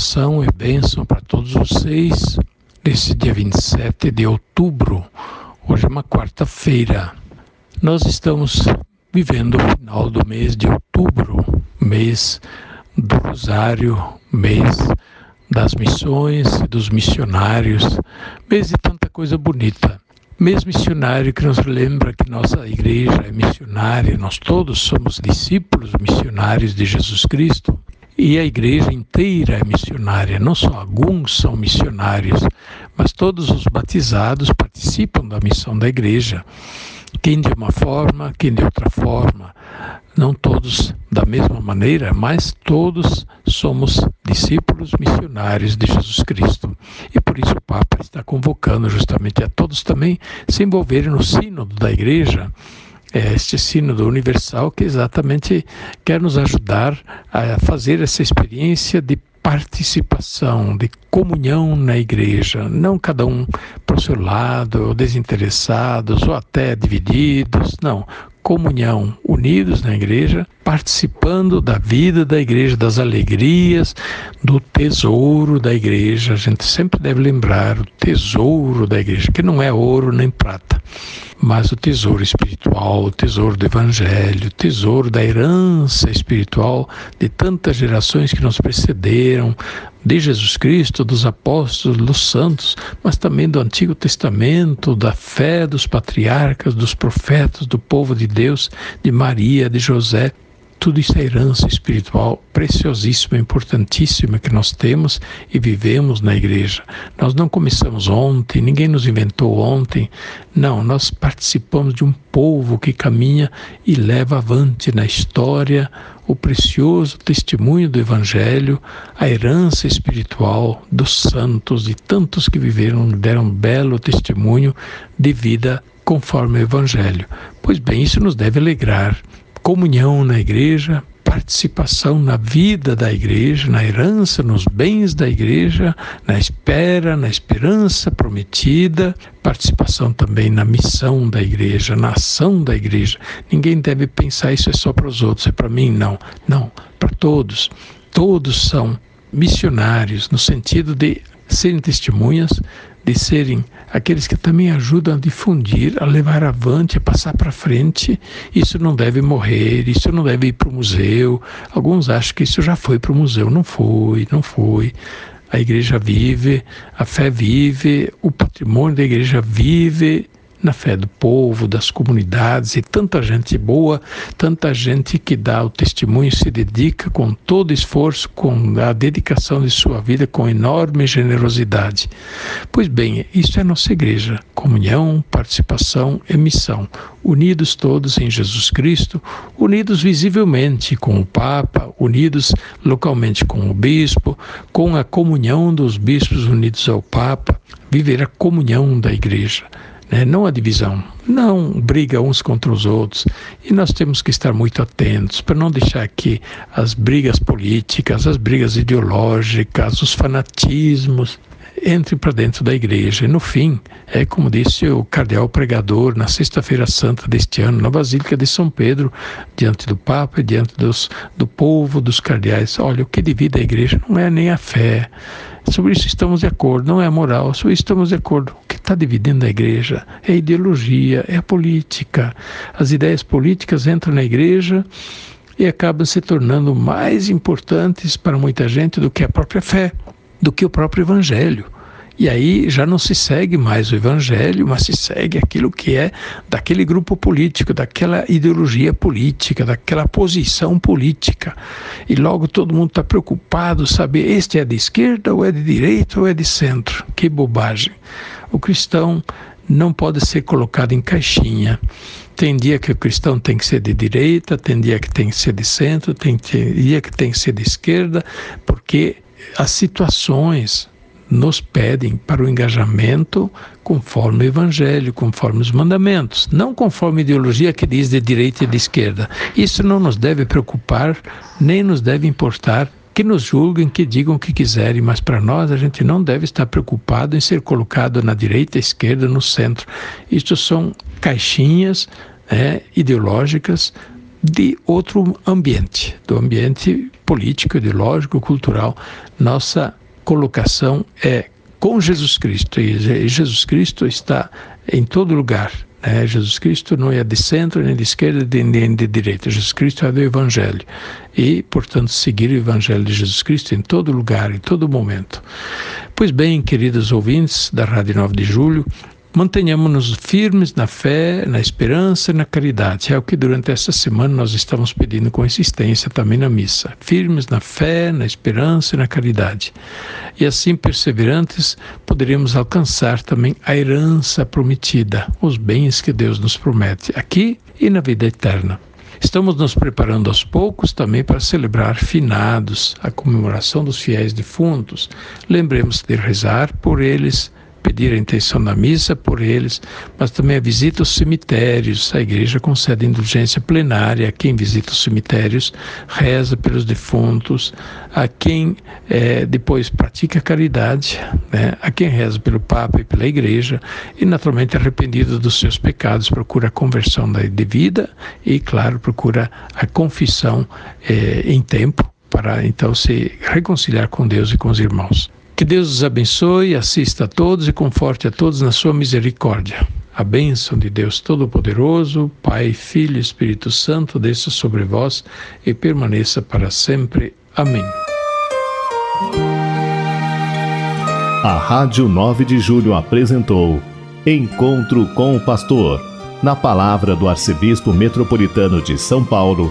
saudação e bênção para todos vocês nesse dia 27 de outubro. Hoje é uma quarta-feira. Nós estamos vivendo o final do mês de outubro, mês do Rosário, mês das missões e dos missionários, mês de tanta coisa bonita. Mês missionário que nos lembra que nossa igreja é missionária, nós todos somos discípulos missionários de Jesus Cristo e a igreja inteira é missionária, não só alguns são missionários, mas todos os batizados participam da missão da igreja. Quem de uma forma, quem de outra forma, não todos da mesma maneira, mas todos somos discípulos missionários de Jesus Cristo. E por isso o Papa está convocando justamente a todos também se envolverem no sínodo da igreja, este sínodo universal que exatamente quer nos ajudar a fazer essa experiência de participação, de comunhão na igreja, não cada um para o seu lado, ou desinteressados, ou até divididos, não. Comunhão, unidos na igreja, participando da vida da igreja, das alegrias, do tesouro da igreja. A gente sempre deve lembrar o tesouro da igreja, que não é ouro nem prata, mas o tesouro espiritual, o tesouro do evangelho, o tesouro da herança espiritual de tantas gerações que nos precederam, de Jesus Cristo, dos apóstolos, dos santos, mas também do Antigo Testamento, da fé dos patriarcas, dos profetas, do povo de Deus, de Maria, de José. Tudo isso é herança espiritual preciosíssima, importantíssima que nós temos e vivemos na igreja. Nós não começamos ontem, ninguém nos inventou ontem. Não, nós participamos de um povo que caminha e leva avante na história o precioso testemunho do Evangelho, a herança espiritual dos santos e tantos que viveram, deram belo testemunho de vida conforme o Evangelho. Pois bem, isso nos deve alegrar comunhão na igreja, participação na vida da igreja, na herança, nos bens da igreja, na espera, na esperança prometida, participação também na missão da igreja, na ação da igreja. Ninguém deve pensar isso é só para os outros, é para mim, não. Não, para todos. Todos são missionários no sentido de serem testemunhas de serem aqueles que também ajudam a difundir, a levar avante, a passar para frente. Isso não deve morrer, isso não deve ir para o museu. Alguns acham que isso já foi para o museu. Não foi, não foi. A igreja vive, a fé vive, o patrimônio da igreja vive na fé do povo, das comunidades e tanta gente boa, tanta gente que dá o testemunho, se dedica com todo esforço, com a dedicação de sua vida, com enorme generosidade. Pois bem, isso é nossa igreja: comunhão, participação e missão, unidos todos em Jesus Cristo, unidos visivelmente com o Papa, unidos localmente com o bispo, com a comunhão dos bispos unidos ao Papa, viver a comunhão da igreja né? não a divisão, não briga uns contra os outros. E nós temos que estar muito atentos para não deixar que as brigas políticas, as brigas ideológicas, os fanatismos entrem para dentro da igreja. E no fim, é como disse o cardeal pregador na Sexta-feira Santa deste ano, na Basílica de São Pedro, diante do Papa e diante dos, do povo, dos cardeais: olha, o que divide a igreja não é nem a fé. Sobre isso estamos de acordo, não é moral, sobre isso estamos de acordo está dividindo a igreja é a ideologia, é a política. As ideias políticas entram na igreja e acabam se tornando mais importantes para muita gente do que a própria fé, do que o próprio evangelho. E aí já não se segue mais o evangelho, mas se segue aquilo que é daquele grupo político, daquela ideologia política, daquela posição política. E logo todo mundo está preocupado saber este é de esquerda ou é de direita ou é de centro. Que bobagem. O cristão não pode ser colocado em caixinha. Tem dia que o cristão tem que ser de direita, tem dia que tem que ser de centro, tem dia que tem que ser de esquerda, porque as situações nos pedem para o engajamento conforme o Evangelho, conforme os mandamentos, não conforme a ideologia que diz de direita e de esquerda. Isso não nos deve preocupar, nem nos deve importar que nos julguem, que digam o que quiserem, mas para nós a gente não deve estar preocupado em ser colocado na direita, esquerda, no centro. Isto são caixinhas né, ideológicas de outro ambiente, do ambiente político, ideológico, cultural. Nossa colocação é com Jesus Cristo, e Jesus Cristo está em todo lugar. Né? Jesus Cristo não é de centro, nem de esquerda, nem de direita. Jesus Cristo é do Evangelho. E, portanto, seguir o Evangelho de Jesus Cristo em todo lugar, em todo momento. Pois bem, queridos ouvintes da Rádio 9 de Julho, Mantenhamos-nos firmes na fé, na esperança e na caridade. É o que durante esta semana nós estamos pedindo com insistência também na missa. Firmes na fé, na esperança e na caridade. E assim, perseverantes, poderemos alcançar também a herança prometida, os bens que Deus nos promete, aqui e na vida eterna. Estamos nos preparando aos poucos também para celebrar finados, a comemoração dos fiéis defuntos. Lembremos de rezar por eles pedir a intenção da missa por eles, mas também a visita aos cemitérios. A igreja concede indulgência plenária a quem visita os cemitérios, reza pelos defuntos, a quem é, depois pratica caridade, né? a quem reza pelo Papa e pela igreja, e naturalmente arrependido dos seus pecados, procura a conversão da devida e, claro, procura a confissão é, em tempo para então se reconciliar com Deus e com os irmãos. Que Deus os abençoe, assista a todos e conforte a todos na sua misericórdia. A bênção de Deus Todo-Poderoso, Pai, Filho e Espírito Santo, desça sobre vós e permaneça para sempre. Amém. A Rádio 9 de Julho apresentou Encontro com o Pastor, na palavra do Arcebispo Metropolitano de São Paulo